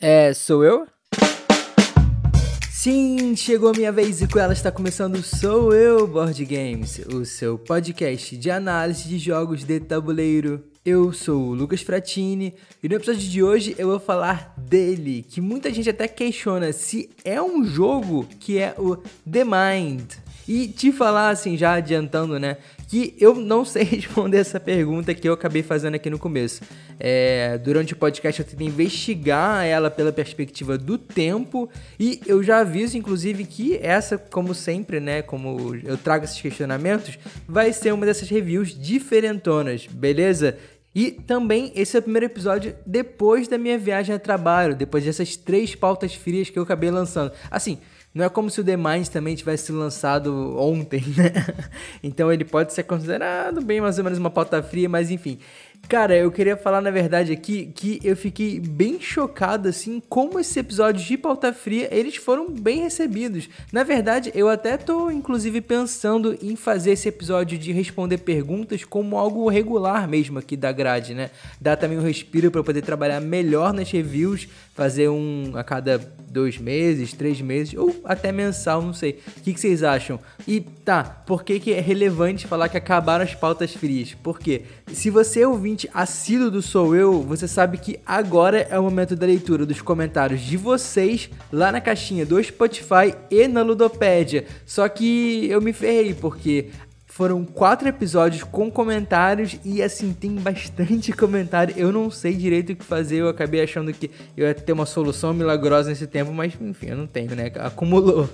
É, sou eu? Sim, chegou a minha vez e com ela está começando Sou Eu Board Games, o seu podcast de análise de jogos de tabuleiro. Eu sou o Lucas Fratini e no episódio de hoje eu vou falar dele, que muita gente até questiona se é um jogo que é o The Mind. E te falar assim, já adiantando, né, que eu não sei responder essa pergunta que eu acabei fazendo aqui no começo. É, durante o podcast eu tentei investigar ela pela perspectiva do tempo e eu já aviso, inclusive, que essa, como sempre, né, como eu trago esses questionamentos, vai ser uma dessas reviews diferentonas, beleza? E também esse é o primeiro episódio depois da minha viagem a trabalho, depois dessas três pautas frias que eu acabei lançando. Assim, não é como se o The Mind também tivesse lançado ontem, né? Então ele pode ser considerado bem mais ou menos uma pauta fria, mas enfim. Cara, eu queria falar na verdade aqui que eu fiquei bem chocado assim como esses episódios de pauta fria, eles foram bem recebidos. Na verdade, eu até tô inclusive pensando em fazer esse episódio de responder perguntas como algo regular mesmo aqui da grade, né? Dar também um respiro para poder trabalhar melhor nas reviews, fazer um a cada dois meses, três meses ou até mensal, não sei. O que, que vocês acham? E tá, por que, que é relevante falar que acabaram as pautas frias? Porque se você ouvir ouvinte assíduo do Sou Eu, você sabe que agora é o momento da leitura dos comentários de vocês lá na caixinha do Spotify e na Ludopédia. Só que eu me ferrei, porque foram quatro episódios com comentários e assim tem bastante comentário. Eu não sei direito o que fazer. Eu acabei achando que eu ia ter uma solução milagrosa nesse tempo, mas enfim, eu não tenho, né? Acumulou.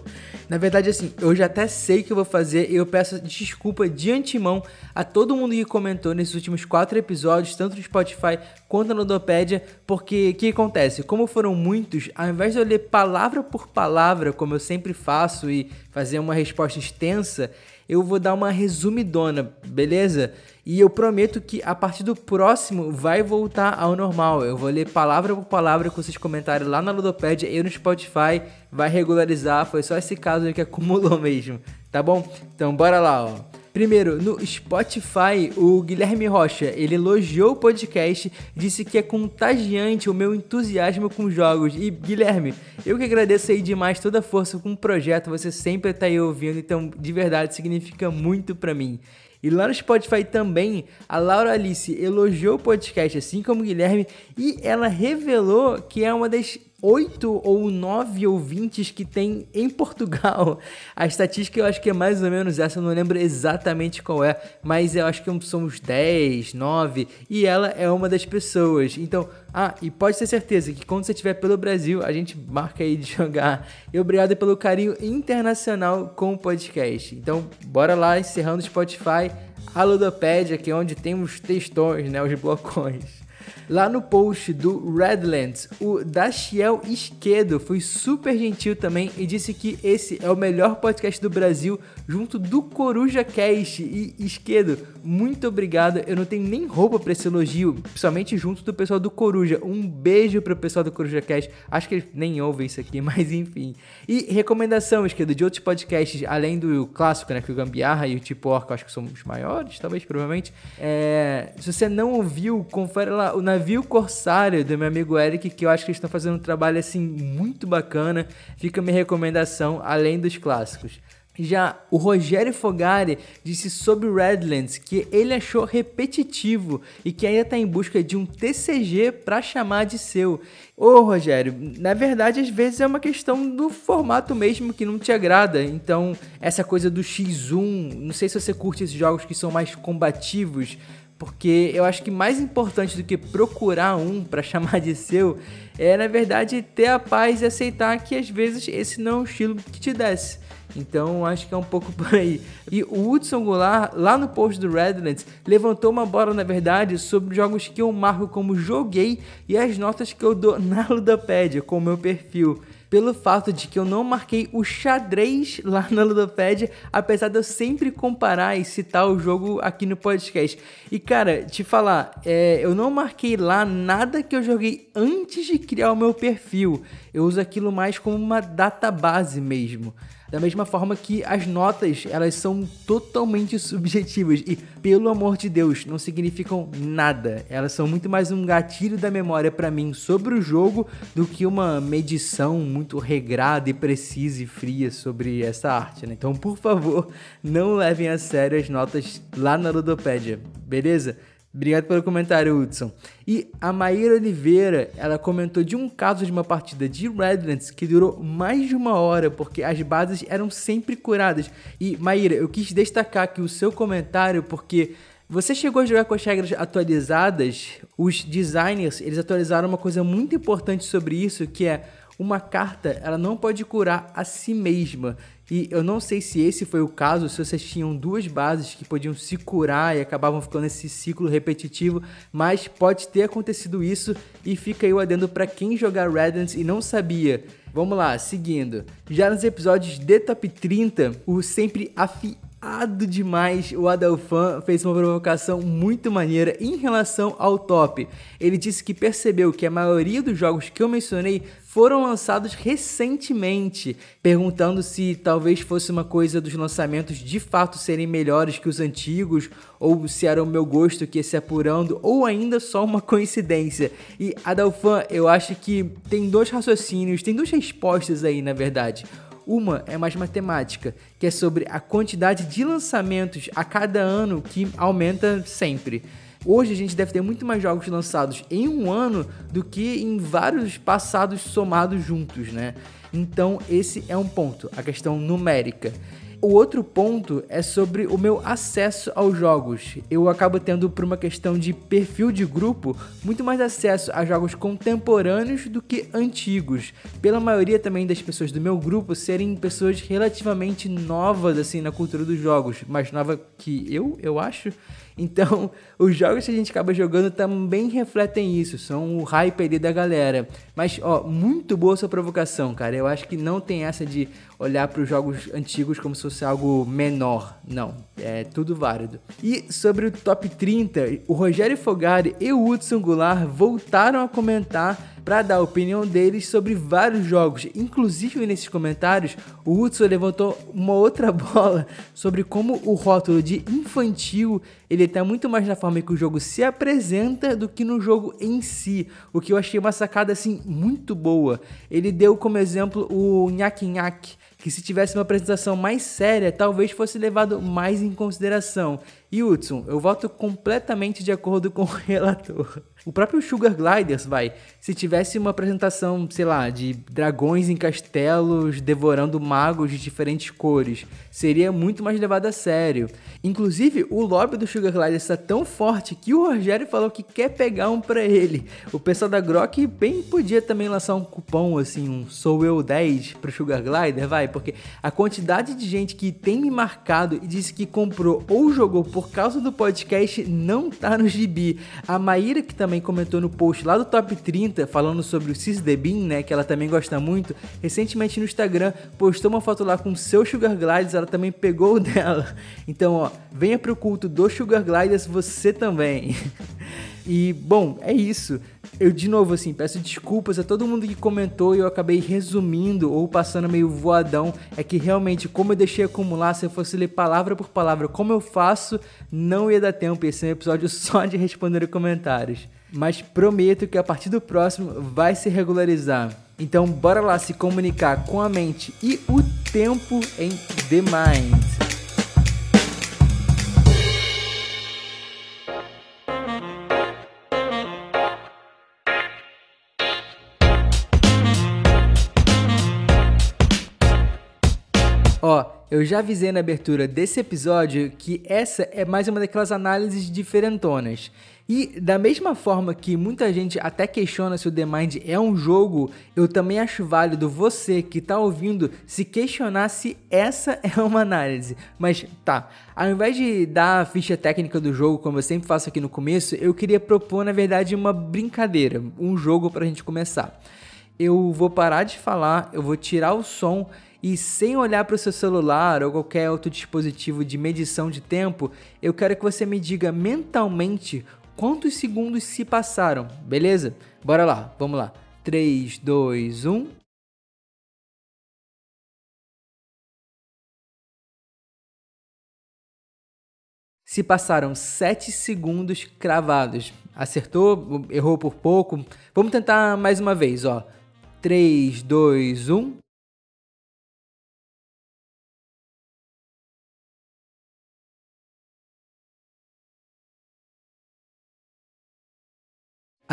Na verdade, assim, eu já até sei o que eu vou fazer e eu peço desculpa de antemão a todo mundo que comentou nesses últimos quatro episódios, tanto no Spotify quanto na Ludopédia, porque o que acontece? Como foram muitos, ao invés de eu ler palavra por palavra, como eu sempre faço, e fazer uma resposta extensa, eu vou dar uma resumidona, beleza? E eu prometo que a partir do próximo vai voltar ao normal. Eu vou ler palavra por palavra com vocês comentários lá na Ludopédia e no Spotify. Vai regularizar. Foi só esse caso que acumulou mesmo, tá bom? Então bora lá, ó. Primeiro, no Spotify, o Guilherme Rocha, ele elogiou o podcast, disse que é contagiante o meu entusiasmo com jogos. E Guilherme, eu que agradeço aí demais toda a força com o projeto, você sempre tá aí ouvindo, então de verdade significa muito para mim. E lá no Spotify também, a Laura Alice elogiou o podcast, assim como o Guilherme, e ela revelou que é uma das oito ou nove ouvintes que tem em Portugal. A estatística eu acho que é mais ou menos essa, eu não lembro exatamente qual é, mas eu acho que são uns 10, 9, e ela é uma das pessoas. Então, ah, e pode ter certeza que quando você estiver pelo Brasil, a gente marca aí de jogar. E obrigado pelo carinho internacional com o podcast. Então, bora lá, encerrando o Spotify, a Ludopédia, que é onde tem os textões, né, os blocões. Lá no post do Redlands, o Dachiel Esquedo foi super gentil também e disse que esse é o melhor podcast do Brasil, junto do Coruja Cast. E Esquedo, muito obrigado. Eu não tenho nem roupa para esse elogio, principalmente junto do pessoal do Coruja. Um beijo pro pessoal do Coruja Cast. Acho que eles nem ouvem isso aqui, mas enfim. E recomendação, Esquedo, de outros podcasts, além do clássico, né, que o Gambiarra e o Tipo Orca, acho que são os maiores, talvez, provavelmente. É, se você não ouviu, confere lá o Navio Corsário do meu amigo Eric, que eu acho que eles estão fazendo um trabalho assim muito bacana. Fica minha recomendação, além dos clássicos. Já o Rogério Fogari disse sobre Redlands que ele achou repetitivo e que ainda está em busca de um TCG para chamar de seu. Ô Rogério, na verdade às vezes é uma questão do formato mesmo que não te agrada. Então, essa coisa do X1, não sei se você curte esses jogos que são mais combativos, porque eu acho que mais importante do que procurar um para chamar de seu é, na verdade, ter a paz e aceitar que às vezes esse não é o estilo que te desce. Então acho que é um pouco por aí. E o Hudson Goulart, lá no post do Redlands, levantou uma bola, na verdade, sobre jogos que eu marco como joguei e as notas que eu dou na Ludopédia com o meu perfil pelo fato de que eu não marquei o xadrez lá na Ludopédia, apesar de eu sempre comparar e citar o jogo aqui no podcast. E cara, te falar, é, eu não marquei lá nada que eu joguei antes de criar o meu perfil. Eu uso aquilo mais como uma database mesmo. Da mesma forma que as notas, elas são totalmente subjetivas e, pelo amor de Deus, não significam nada. Elas são muito mais um gatilho da memória para mim sobre o jogo do que uma medição muito regrada e precisa e fria sobre essa arte, né? Então, por favor, não levem a sério as notas lá na Ludopédia, beleza? Obrigado pelo comentário, Hudson. E a Maíra Oliveira, ela comentou de um caso de uma partida de Redlands que durou mais de uma hora, porque as bases eram sempre curadas. E, Maíra, eu quis destacar aqui o seu comentário, porque você chegou a jogar com as regras atualizadas, os designers, eles atualizaram uma coisa muito importante sobre isso, que é uma carta, ela não pode curar a si mesma. E eu não sei se esse foi o caso, se vocês tinham duas bases que podiam se curar e acabavam ficando nesse ciclo repetitivo, mas pode ter acontecido isso e fica aí o adendo para quem jogar Redlands e não sabia. Vamos lá, seguindo. Já nos episódios de Top 30, o sempre afiado demais, o Adalfan fez uma provocação muito maneira em relação ao top. Ele disse que percebeu que a maioria dos jogos que eu mencionei foram lançados recentemente, perguntando se talvez fosse uma coisa dos lançamentos de fato serem melhores que os antigos, ou se era o meu gosto que ia se apurando, ou ainda só uma coincidência. E Adalfan, eu acho que tem dois raciocínios, tem duas respostas aí, na verdade. Uma é mais matemática, que é sobre a quantidade de lançamentos a cada ano que aumenta sempre. Hoje a gente deve ter muito mais jogos lançados em um ano do que em vários passados somados juntos, né? Então esse é um ponto, a questão numérica. O outro ponto é sobre o meu acesso aos jogos. Eu acabo tendo, por uma questão de perfil de grupo, muito mais acesso a jogos contemporâneos do que antigos. Pela maioria também das pessoas do meu grupo serem pessoas relativamente novas assim na cultura dos jogos, mais nova que eu, eu acho. Então, os jogos que a gente acaba jogando também refletem isso, são o hype ali da galera. Mas, ó, muito boa sua provocação, cara. Eu acho que não tem essa de olhar para os jogos antigos como se fosse algo menor. Não, é tudo válido. E sobre o top 30, o Rogério Fogari e o Hudson Goulart voltaram a comentar para dar a opinião deles sobre vários jogos. Inclusive nesses comentários, o Hudson levantou uma outra bola sobre como o rótulo de infantil ele está muito mais na forma que o jogo se apresenta do que no jogo em si, o que eu achei uma sacada assim muito boa. Ele deu como exemplo o Nhaque Nhaque, que se tivesse uma apresentação mais séria, talvez fosse levado mais em consideração. E Hudson, eu voto completamente de acordo com o relator. O próprio Sugar Gliders, vai, se tivesse uma apresentação, sei lá, de dragões em castelos devorando magos de diferentes cores, seria muito mais levado a sério. Inclusive, o lobby do Sugar Gliders está tão forte que o Rogério falou que quer pegar um para ele. O pessoal da Grok bem podia também lançar um cupom, assim, um Sou Eu 10 pro Sugar Glider, vai, porque a quantidade de gente que tem me marcado e disse que comprou ou jogou por causa do podcast não tá no gibi. A Maíra, que também comentou no post lá do Top 30, falando sobre o Cis The Bean, né, que ela também gosta muito, recentemente no Instagram postou uma foto lá com seu Sugar Gliders, ela também pegou o dela. Então, ó, venha pro culto do Sugar Gliders você também. E, bom, é isso. Eu, de novo, assim, peço desculpas a todo mundo que comentou e eu acabei resumindo ou passando meio voadão. É que realmente, como eu deixei acumular, se eu fosse ler palavra por palavra como eu faço, não ia dar tempo. Esse é um episódio só de responder comentários. Mas prometo que a partir do próximo vai se regularizar. Então, bora lá se comunicar com a mente e o tempo em The Mind. Ó, eu já avisei na abertura desse episódio que essa é mais uma daquelas análises diferentonas. E da mesma forma que muita gente até questiona se o The Mind é um jogo, eu também acho válido você que está ouvindo se questionar se essa é uma análise. Mas tá, ao invés de dar a ficha técnica do jogo, como eu sempre faço aqui no começo, eu queria propor na verdade uma brincadeira, um jogo para a gente começar. Eu vou parar de falar, eu vou tirar o som e sem olhar para o seu celular ou qualquer outro dispositivo de medição de tempo, eu quero que você me diga mentalmente quantos segundos se passaram, beleza? Bora lá, vamos lá. 3, 2, 1. se passaram 7 segundos cravados. Acertou? Errou por pouco? Vamos tentar mais uma vez, ó. 3, 2, 1.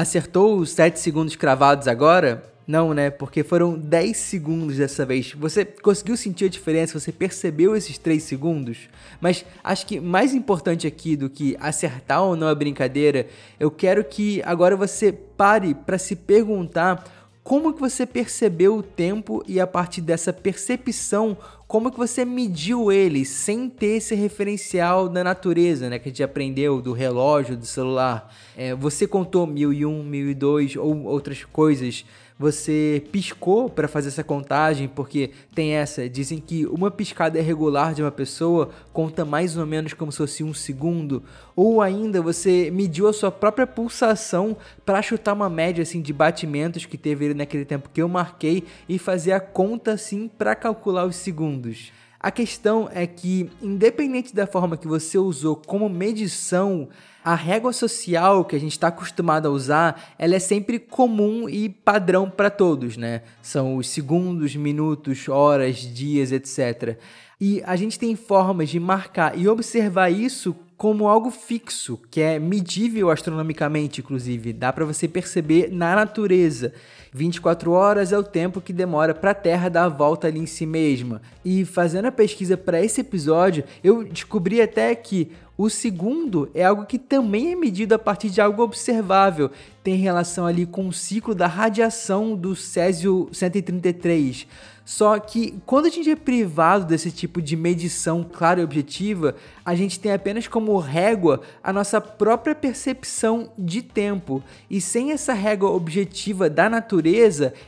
Acertou os 7 segundos cravados agora? Não, né? Porque foram 10 segundos dessa vez. Você conseguiu sentir a diferença? Você percebeu esses 3 segundos? Mas acho que mais importante aqui do que acertar ou não a brincadeira, eu quero que agora você pare para se perguntar como que você percebeu o tempo e a partir dessa percepção, como que você mediu ele sem ter esse referencial da natureza, né? Que a gente aprendeu do relógio, do celular. É, você contou mil e um, mil e dois ou outras coisas você piscou para fazer essa contagem, porque tem essa, dizem que uma piscada regular de uma pessoa conta mais ou menos como se fosse um segundo, ou ainda você mediu a sua própria pulsação para chutar uma média assim de batimentos que teve naquele tempo que eu marquei e fazer a conta assim para calcular os segundos. A questão é que, independente da forma que você usou como medição, a régua social que a gente está acostumado a usar, ela é sempre comum e padrão para todos, né? São os segundos, minutos, horas, dias, etc. E a gente tem formas de marcar e observar isso como algo fixo, que é medível astronomicamente, inclusive, dá para você perceber na natureza. 24 horas é o tempo que demora para a Terra dar a volta ali em si mesma. E fazendo a pesquisa para esse episódio, eu descobri até que o segundo é algo que também é medido a partir de algo observável, tem relação ali com o ciclo da radiação do Césio 133. Só que quando a gente é privado desse tipo de medição clara e objetiva, a gente tem apenas como régua a nossa própria percepção de tempo. E sem essa régua objetiva da natureza,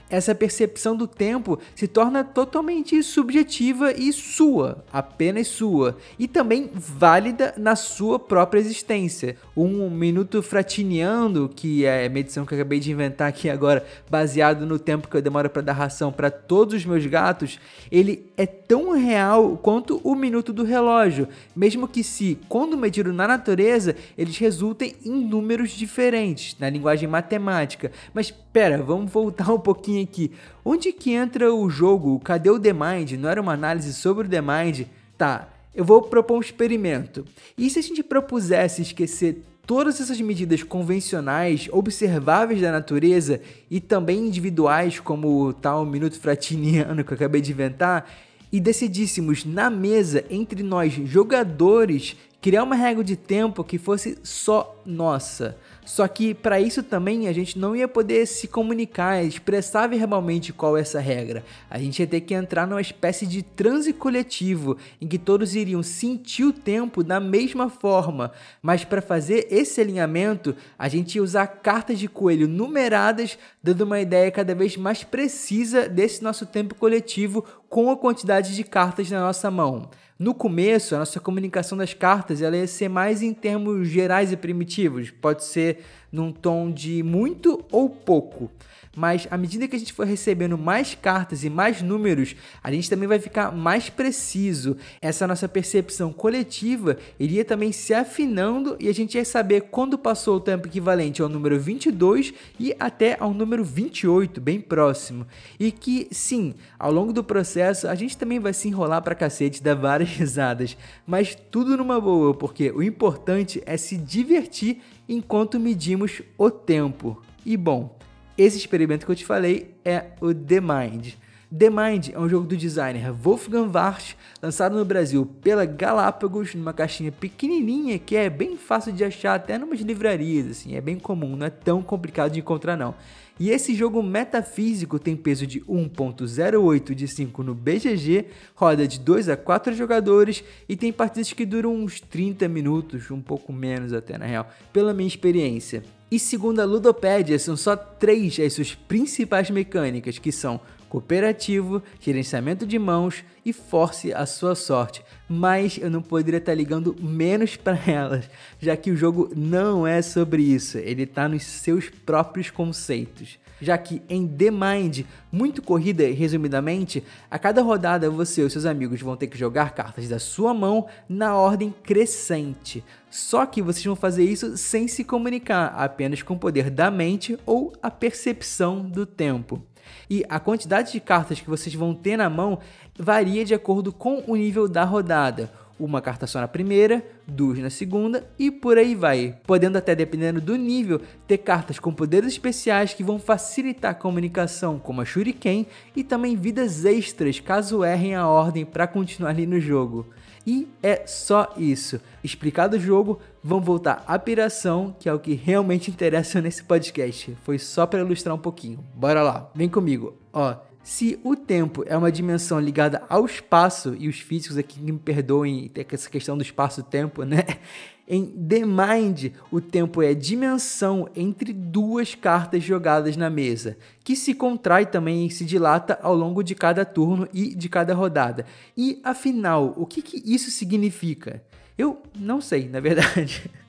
essa percepção do tempo se torna totalmente subjetiva e sua, apenas sua, e também válida na sua própria existência. Um minuto fratiniano, que é a medição que eu acabei de inventar aqui agora, baseado no tempo que eu demoro para dar ração para todos os meus gatos, ele é tão real quanto o minuto do relógio, mesmo que se, quando medido na natureza, eles resultem em números diferentes na linguagem matemática. Mas pera, vamos voltar um pouquinho aqui. Onde que entra o jogo? Cadê o The Mind? Não era uma análise sobre o The Mind? Tá, eu vou propor um experimento. E se a gente propusesse esquecer todas essas medidas convencionais, observáveis da natureza e também individuais, como o tal minuto fratiniano que eu acabei de inventar, e decidíssemos na mesa entre nós jogadores criar uma regra de tempo que fosse só nossa. Só que para isso também a gente não ia poder se comunicar, expressar verbalmente qual é essa regra. A gente ia ter que entrar numa espécie de transe coletivo em que todos iriam sentir o tempo da mesma forma. Mas para fazer esse alinhamento, a gente ia usar cartas de coelho numeradas, dando uma ideia cada vez mais precisa desse nosso tempo coletivo com a quantidade de cartas na nossa mão. No começo, a nossa comunicação das cartas ela ia ser mais em termos gerais e primitivos, pode ser num tom de muito ou pouco mas à medida que a gente for recebendo mais cartas e mais números, a gente também vai ficar mais preciso. Essa nossa percepção coletiva iria também se afinando e a gente ia saber quando passou o tempo equivalente ao número 22 e até ao número 28, bem próximo. E que, sim, ao longo do processo a gente também vai se enrolar pra cacete, dar várias risadas, mas tudo numa boa, porque o importante é se divertir enquanto medimos o tempo. E bom, esse experimento que eu te falei é o The Mind. The Mind é um jogo do designer Wolfgang Warsch, lançado no Brasil pela Galápagos, numa caixinha pequenininha que é bem fácil de achar até numas livrarias, assim, é bem comum, não é tão complicado de encontrar não. E esse jogo metafísico tem peso de 1.08 de 5 no BGG, roda de 2 a 4 jogadores e tem partidas que duram uns 30 minutos, um pouco menos até na real, pela minha experiência. E segundo a Ludopédia, são só três as suas principais mecânicas, que são cooperativo, gerenciamento de mãos e force a sua sorte. Mas eu não poderia estar ligando menos para elas, já que o jogo não é sobre isso, ele está nos seus próprios conceitos já que em The Mind, muito corrida resumidamente, a cada rodada você e seus amigos vão ter que jogar cartas da sua mão na ordem crescente. Só que vocês vão fazer isso sem se comunicar, apenas com o poder da mente ou a percepção do tempo. E a quantidade de cartas que vocês vão ter na mão varia de acordo com o nível da rodada. Uma carta só na primeira, duas na segunda e por aí vai. Podendo até, dependendo do nível, ter cartas com poderes especiais que vão facilitar a comunicação, como a Shuriken, e também vidas extras caso errem a ordem para continuar ali no jogo. E é só isso. Explicado o jogo, vamos voltar à piração, que é o que realmente interessa nesse podcast. Foi só para ilustrar um pouquinho. Bora lá, vem comigo. Ó, se o tempo é uma dimensão ligada ao espaço, e os físicos aqui me perdoem essa questão do espaço-tempo, né? Em The Mind, o tempo é dimensão entre duas cartas jogadas na mesa, que se contrai também e se dilata ao longo de cada turno e de cada rodada. E afinal, o que, que isso significa? Eu não sei, na verdade.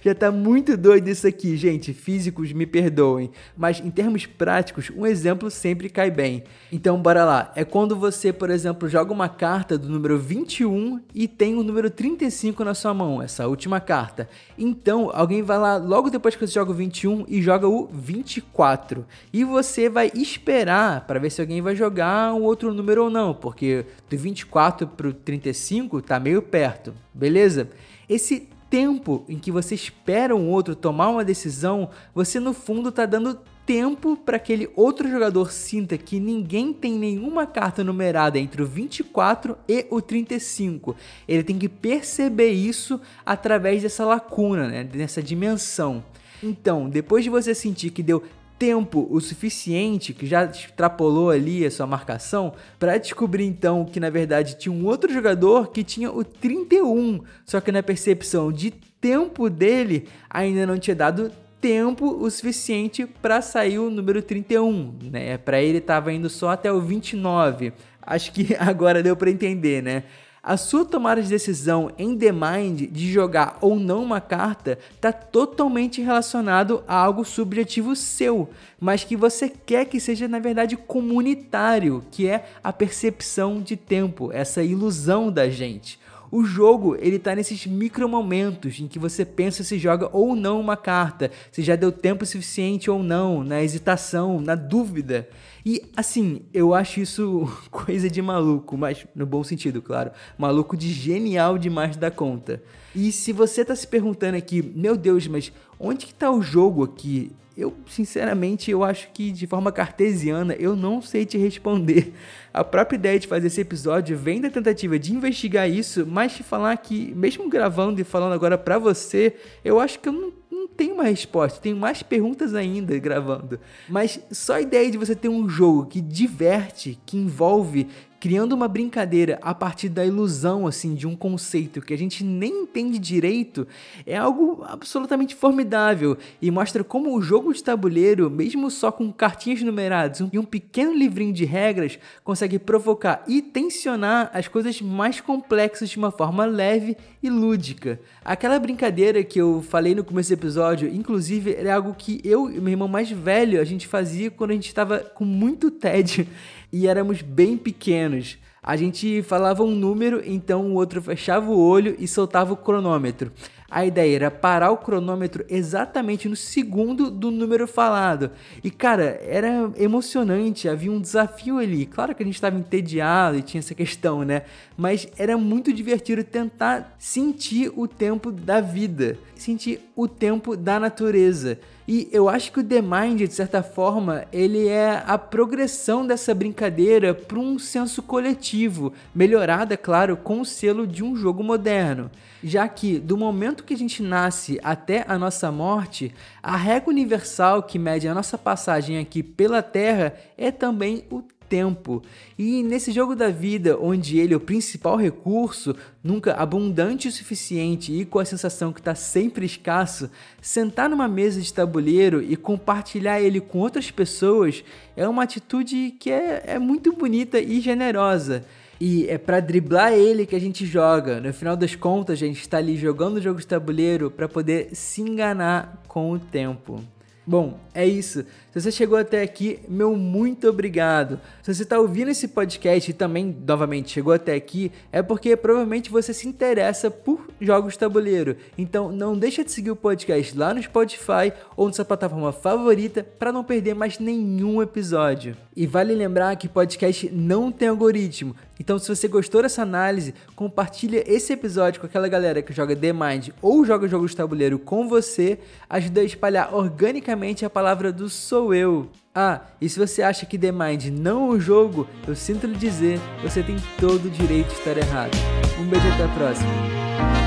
Já tá muito doido isso aqui, gente. Físicos me perdoem. Mas em termos práticos, um exemplo sempre cai bem. Então, bora lá. É quando você, por exemplo, joga uma carta do número 21 e tem o número 35 na sua mão, essa última carta. Então, alguém vai lá logo depois que você joga o 21 e joga o 24. E você vai esperar para ver se alguém vai jogar um outro número ou não, porque do 24 pro 35 tá meio perto, beleza? Esse tempo em que você espera um outro tomar uma decisão, você no fundo está dando tempo para aquele outro jogador sinta que ninguém tem nenhuma carta numerada entre o 24 e o 35. Ele tem que perceber isso através dessa lacuna, né? dessa dimensão. Então, depois de você sentir que deu tempo o suficiente, que já extrapolou ali a sua marcação, para descobrir então que na verdade tinha um outro jogador que tinha o 31, só que na percepção de tempo dele ainda não tinha dado tempo o suficiente para sair o número 31, né? Para ele estava indo só até o 29. Acho que agora deu para entender, né? A sua tomada de decisão em The Mind de jogar ou não uma carta está totalmente relacionado a algo subjetivo seu, mas que você quer que seja na verdade comunitário, que é a percepção de tempo, essa ilusão da gente. O jogo, ele tá nesses micro momentos em que você pensa se joga ou não uma carta, se já deu tempo suficiente ou não, na hesitação, na dúvida. E assim, eu acho isso coisa de maluco, mas no bom sentido, claro. Maluco de genial demais da conta. E se você tá se perguntando aqui, meu Deus, mas onde que tá o jogo aqui? Eu, sinceramente, eu acho que de forma cartesiana eu não sei te responder. A própria ideia de fazer esse episódio vem da tentativa de investigar isso, mas te falar que, mesmo gravando e falando agora pra você, eu acho que eu não tem uma resposta, tem mais perguntas ainda gravando. Mas só a ideia de você ter um jogo que diverte, que envolve, criando uma brincadeira a partir da ilusão assim de um conceito que a gente nem entende direito, é algo absolutamente formidável e mostra como o jogo de tabuleiro, mesmo só com cartinhas numeradas e um pequeno livrinho de regras, consegue provocar e tensionar as coisas mais complexas de uma forma leve e lúdica. Aquela brincadeira que eu falei no começo do episódio, inclusive, era algo que eu e meu irmão mais velho a gente fazia quando a gente estava com muito tédio e éramos bem pequenos. A gente falava um número, então o outro fechava o olho e soltava o cronômetro. A ideia era parar o cronômetro exatamente no segundo do número falado. E cara, era emocionante, havia um desafio ali. Claro que a gente estava entediado e tinha essa questão, né? Mas era muito divertido tentar sentir o tempo da vida, sentir o tempo da natureza. E eu acho que o The Mind, de certa forma, ele é a progressão dessa brincadeira para um senso coletivo, melhorada, claro, com o selo de um jogo moderno. Já que do momento que a gente nasce até a nossa morte, a régua universal que mede a nossa passagem aqui pela Terra é também o tempo. E nesse jogo da vida, onde ele é o principal recurso, nunca abundante o suficiente e com a sensação que está sempre escasso, sentar numa mesa de tabuleiro e compartilhar ele com outras pessoas é uma atitude que é, é muito bonita e generosa. E é para driblar ele que a gente joga. No final das contas, a gente está ali jogando o jogo de tabuleiro para poder se enganar com o tempo. Bom, é isso. Se você chegou até aqui, meu muito obrigado. Se você está ouvindo esse podcast e também, novamente, chegou até aqui, é porque provavelmente você se interessa por jogos tabuleiro. Então, não deixa de seguir o podcast lá no Spotify ou na sua plataforma favorita para não perder mais nenhum episódio. E vale lembrar que podcast não tem algoritmo. Então, se você gostou dessa análise, compartilha esse episódio com aquela galera que joga The Mind ou joga jogos de tabuleiro com você, ajuda a espalhar organicamente a palavra do sou eu. Ah, e se você acha que The Mind não é um jogo, eu sinto lhe dizer, você tem todo o direito de estar errado. Um beijo até a próxima.